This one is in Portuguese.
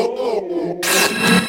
Oh, oh, oh, oh.